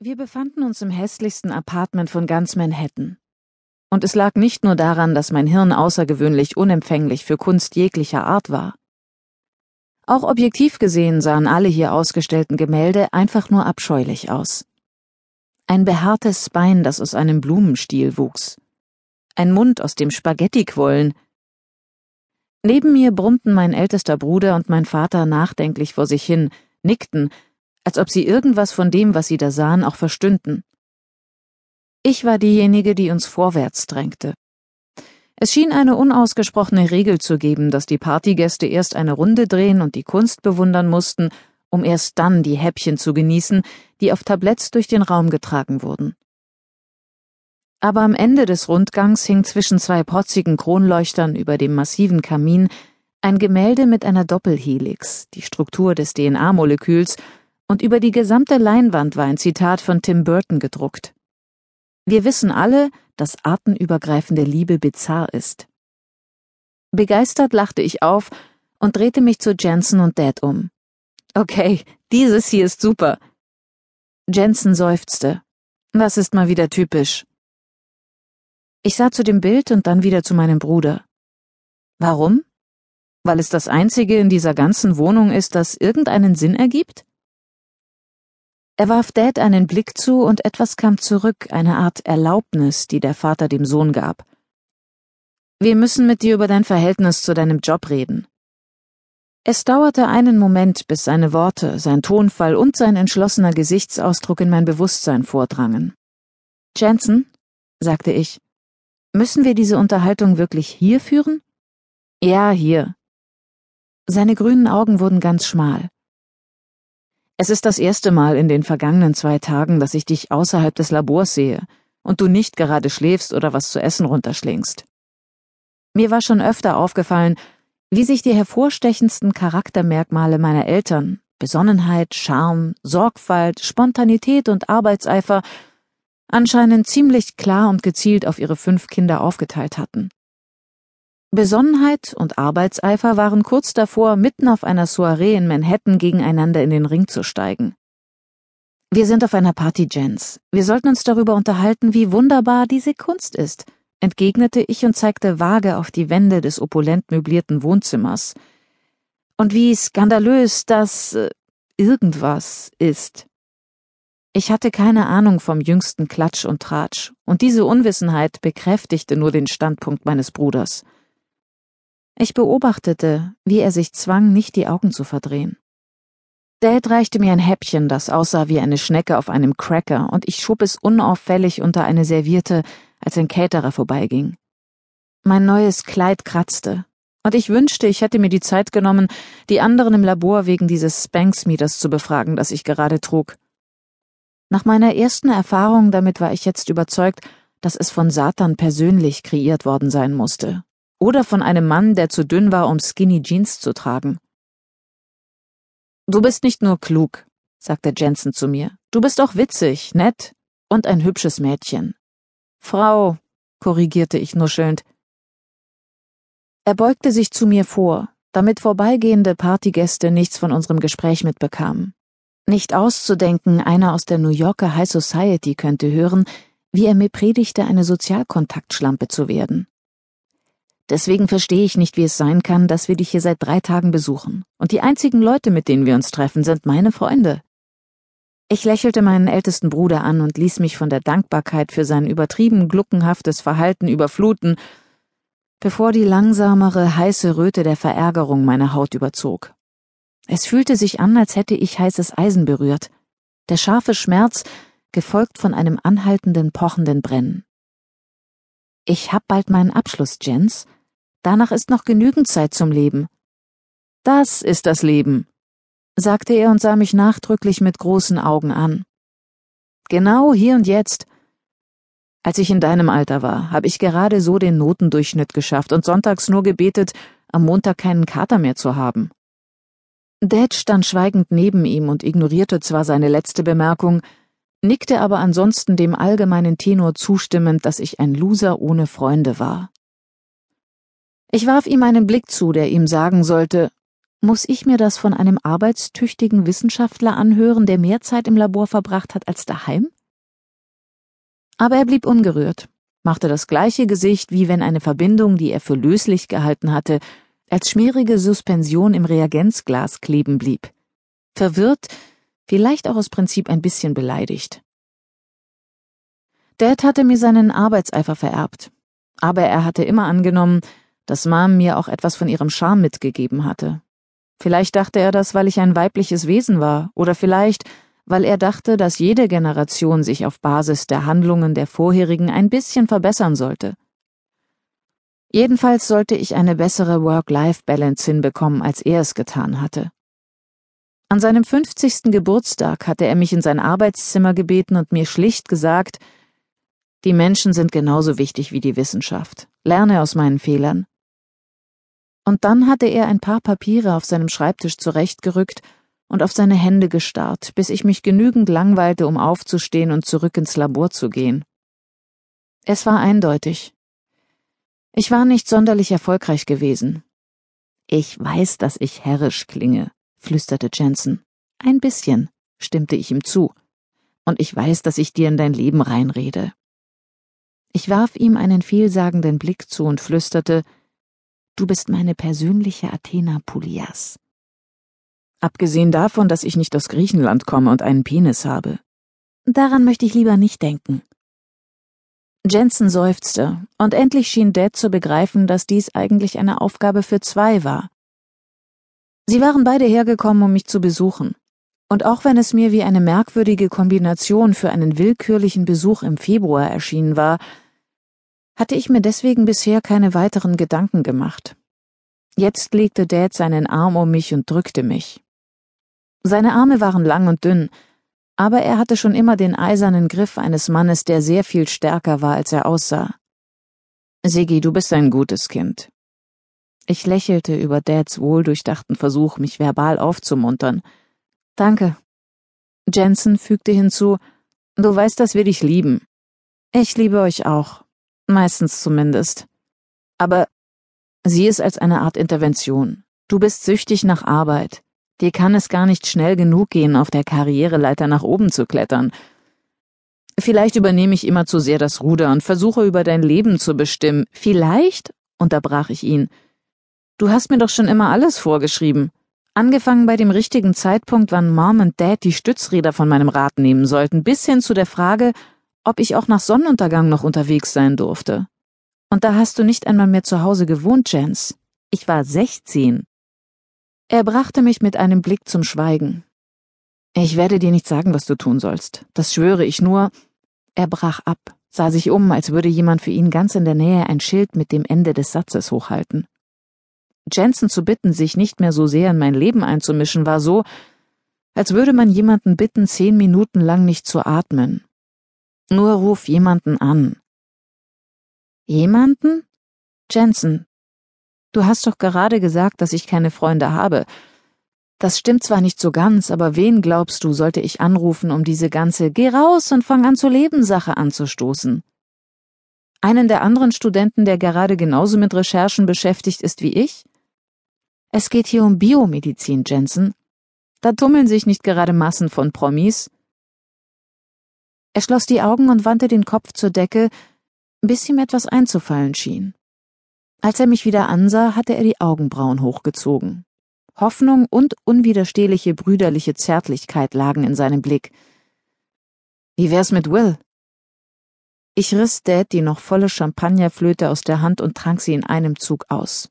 Wir befanden uns im hässlichsten Apartment von ganz Manhattan. Und es lag nicht nur daran, dass mein Hirn außergewöhnlich unempfänglich für Kunst jeglicher Art war. Auch objektiv gesehen sahen alle hier ausgestellten Gemälde einfach nur abscheulich aus. Ein behaartes Bein, das aus einem Blumenstiel wuchs. Ein Mund, aus dem Spaghetti quollen. Neben mir brummten mein ältester Bruder und mein Vater nachdenklich vor sich hin, nickten, als ob sie irgendwas von dem, was sie da sahen, auch verstünden. Ich war diejenige, die uns vorwärts drängte. Es schien eine unausgesprochene Regel zu geben, dass die Partygäste erst eine Runde drehen und die Kunst bewundern mussten, um erst dann die Häppchen zu genießen, die auf Tabletts durch den Raum getragen wurden. Aber am Ende des Rundgangs hing zwischen zwei protzigen Kronleuchtern über dem massiven Kamin ein Gemälde mit einer Doppelhelix, die Struktur des DNA-Moleküls und über die gesamte Leinwand war ein Zitat von Tim Burton gedruckt. Wir wissen alle, dass artenübergreifende Liebe bizarr ist. Begeistert lachte ich auf und drehte mich zu Jensen und Dad um. Okay, dieses hier ist super. Jensen seufzte. Das ist mal wieder typisch. Ich sah zu dem Bild und dann wieder zu meinem Bruder. Warum? Weil es das einzige in dieser ganzen Wohnung ist, das irgendeinen Sinn ergibt? Er warf Dad einen Blick zu und etwas kam zurück, eine Art Erlaubnis, die der Vater dem Sohn gab. Wir müssen mit dir über dein Verhältnis zu deinem Job reden. Es dauerte einen Moment, bis seine Worte, sein Tonfall und sein entschlossener Gesichtsausdruck in mein Bewusstsein vordrangen. Jensen, sagte ich, müssen wir diese Unterhaltung wirklich hier führen? Ja, hier. Seine grünen Augen wurden ganz schmal. Es ist das erste Mal in den vergangenen zwei Tagen, dass ich dich außerhalb des Labors sehe und du nicht gerade schläfst oder was zu essen runterschlingst. Mir war schon öfter aufgefallen, wie sich die hervorstechendsten Charaktermerkmale meiner Eltern, Besonnenheit, Charme, Sorgfalt, Spontanität und Arbeitseifer, anscheinend ziemlich klar und gezielt auf ihre fünf Kinder aufgeteilt hatten. Besonnenheit und Arbeitseifer waren kurz davor, mitten auf einer Soiree in Manhattan gegeneinander in den Ring zu steigen. Wir sind auf einer Party, Jens. Wir sollten uns darüber unterhalten, wie wunderbar diese Kunst ist, entgegnete ich und zeigte vage auf die Wände des opulent möblierten Wohnzimmers. Und wie skandalös das äh, irgendwas ist. Ich hatte keine Ahnung vom jüngsten Klatsch und Tratsch, und diese Unwissenheit bekräftigte nur den Standpunkt meines Bruders. Ich beobachtete, wie er sich zwang, nicht die Augen zu verdrehen. Dad reichte mir ein Häppchen, das aussah wie eine Schnecke auf einem Cracker, und ich schob es unauffällig unter eine Serviette, als ein Caterer vorbeiging. Mein neues Kleid kratzte, und ich wünschte, ich hätte mir die Zeit genommen, die anderen im Labor wegen dieses Spanx-Mieters zu befragen, das ich gerade trug. Nach meiner ersten Erfahrung damit war ich jetzt überzeugt, dass es von Satan persönlich kreiert worden sein musste, oder von einem Mann, der zu dünn war, um Skinny Jeans zu tragen. Du bist nicht nur klug, sagte Jensen zu mir, du bist auch witzig, nett und ein hübsches Mädchen. Frau, korrigierte ich nuschelnd. Er beugte sich zu mir vor, damit vorbeigehende Partygäste nichts von unserem Gespräch mitbekamen. Nicht auszudenken, einer aus der New Yorker High Society könnte hören, wie er mir predigte, eine Sozialkontaktschlampe zu werden. Deswegen verstehe ich nicht, wie es sein kann, dass wir dich hier seit drei Tagen besuchen. Und die einzigen Leute, mit denen wir uns treffen, sind meine Freunde. Ich lächelte meinen ältesten Bruder an und ließ mich von der Dankbarkeit für sein übertrieben gluckenhaftes Verhalten überfluten, bevor die langsamere, heiße Röte der Verärgerung meine Haut überzog. Es fühlte sich an, als hätte ich heißes Eisen berührt. Der scharfe Schmerz, gefolgt von einem anhaltenden, pochenden Brennen. Ich hab bald meinen Abschluss, Jens, Danach ist noch genügend Zeit zum Leben. Das ist das Leben, sagte er und sah mich nachdrücklich mit großen Augen an. Genau hier und jetzt. Als ich in deinem Alter war, habe ich gerade so den Notendurchschnitt geschafft und sonntags nur gebetet, am Montag keinen Kater mehr zu haben. Dad stand schweigend neben ihm und ignorierte zwar seine letzte Bemerkung, nickte aber ansonsten dem allgemeinen Tenor zustimmend, dass ich ein Loser ohne Freunde war. Ich warf ihm einen Blick zu, der ihm sagen sollte, Muss ich mir das von einem arbeitstüchtigen Wissenschaftler anhören, der mehr Zeit im Labor verbracht hat als daheim? Aber er blieb ungerührt, machte das gleiche Gesicht, wie wenn eine Verbindung, die er für löslich gehalten hatte, als schmierige Suspension im Reagenzglas kleben blieb. Verwirrt, vielleicht auch aus Prinzip ein bisschen beleidigt. Dad hatte mir seinen Arbeitseifer vererbt, aber er hatte immer angenommen, dass Mom mir auch etwas von ihrem Charme mitgegeben hatte. Vielleicht dachte er das, weil ich ein weibliches Wesen war, oder vielleicht, weil er dachte, dass jede Generation sich auf Basis der Handlungen der vorherigen ein bisschen verbessern sollte. Jedenfalls sollte ich eine bessere Work-Life-Balance hinbekommen, als er es getan hatte. An seinem 50. Geburtstag hatte er mich in sein Arbeitszimmer gebeten und mir schlicht gesagt, die Menschen sind genauso wichtig wie die Wissenschaft. Lerne aus meinen Fehlern. Und dann hatte er ein paar Papiere auf seinem Schreibtisch zurechtgerückt und auf seine Hände gestarrt, bis ich mich genügend langweilte, um aufzustehen und zurück ins Labor zu gehen. Es war eindeutig. Ich war nicht sonderlich erfolgreich gewesen. Ich weiß, dass ich herrisch klinge, flüsterte Jensen. Ein bisschen, stimmte ich ihm zu. Und ich weiß, dass ich dir in dein Leben reinrede. Ich warf ihm einen vielsagenden Blick zu und flüsterte, Du bist meine persönliche Athena Pulias. Abgesehen davon, dass ich nicht aus Griechenland komme und einen Penis habe. Daran möchte ich lieber nicht denken. Jensen seufzte, und endlich schien Dad zu begreifen, dass dies eigentlich eine Aufgabe für zwei war. Sie waren beide hergekommen, um mich zu besuchen. Und auch wenn es mir wie eine merkwürdige Kombination für einen willkürlichen Besuch im Februar erschienen war, hatte ich mir deswegen bisher keine weiteren Gedanken gemacht. Jetzt legte Dad seinen Arm um mich und drückte mich. Seine Arme waren lang und dünn, aber er hatte schon immer den eisernen Griff eines Mannes, der sehr viel stärker war, als er aussah. Sigi, du bist ein gutes Kind. Ich lächelte über Dads wohldurchdachten Versuch, mich verbal aufzumuntern. Danke. Jensen fügte hinzu, du weißt, dass wir dich lieben. Ich liebe euch auch. Meistens zumindest. Aber sieh es als eine Art Intervention. Du bist süchtig nach Arbeit. Dir kann es gar nicht schnell genug gehen, auf der Karriereleiter nach oben zu klettern. Vielleicht übernehme ich immer zu sehr das Ruder und versuche über dein Leben zu bestimmen. Vielleicht, unterbrach ich ihn. Du hast mir doch schon immer alles vorgeschrieben. Angefangen bei dem richtigen Zeitpunkt, wann Mom und Dad die Stützräder von meinem Rad nehmen sollten, bis hin zu der Frage, ob ich auch nach Sonnenuntergang noch unterwegs sein durfte. Und da hast du nicht einmal mehr zu Hause gewohnt, Jens. Ich war sechzehn. Er brachte mich mit einem Blick zum Schweigen. Ich werde dir nicht sagen, was du tun sollst. Das schwöre ich nur. Er brach ab, sah sich um, als würde jemand für ihn ganz in der Nähe ein Schild mit dem Ende des Satzes hochhalten. Jensen zu bitten, sich nicht mehr so sehr in mein Leben einzumischen, war so, als würde man jemanden bitten, zehn Minuten lang nicht zu atmen, nur ruf jemanden an. Jemanden? Jensen, du hast doch gerade gesagt, dass ich keine Freunde habe. Das stimmt zwar nicht so ganz, aber wen glaubst du, sollte ich anrufen, um diese ganze Geh raus und fang an zu leben Sache anzustoßen? Einen der anderen Studenten, der gerade genauso mit Recherchen beschäftigt ist wie ich? Es geht hier um Biomedizin, Jensen. Da tummeln sich nicht gerade Massen von Promis. Er schloss die Augen und wandte den Kopf zur Decke, bis ihm etwas einzufallen schien. Als er mich wieder ansah, hatte er die Augenbrauen hochgezogen. Hoffnung und unwiderstehliche brüderliche Zärtlichkeit lagen in seinem Blick. Wie wär's mit Will? Ich riss Dad die noch volle Champagnerflöte aus der Hand und trank sie in einem Zug aus.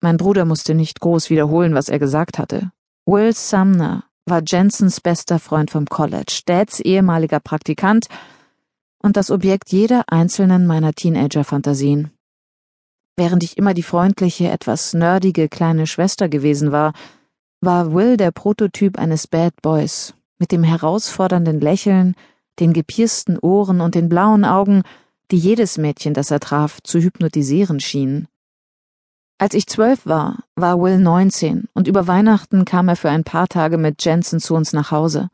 Mein Bruder musste nicht groß wiederholen, was er gesagt hatte. Will Sumner, war Jensens bester Freund vom College, Dads ehemaliger Praktikant und das Objekt jeder einzelnen meiner Teenager-Fantasien. Während ich immer die freundliche, etwas nerdige kleine Schwester gewesen war, war Will der Prototyp eines Bad Boys, mit dem herausfordernden Lächeln, den gepiersten Ohren und den blauen Augen, die jedes Mädchen, das er traf, zu hypnotisieren schienen. Als ich zwölf war, war Will neunzehn und über Weihnachten kam er für ein paar Tage mit Jensen zu uns nach Hause.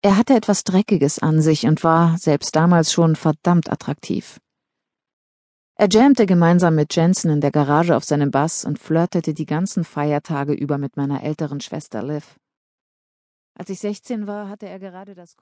Er hatte etwas Dreckiges an sich und war, selbst damals schon, verdammt attraktiv. Er jammte gemeinsam mit Jensen in der Garage auf seinem Bass und flirtete die ganzen Feiertage über mit meiner älteren Schwester Liv. Als ich 16 war, hatte er gerade das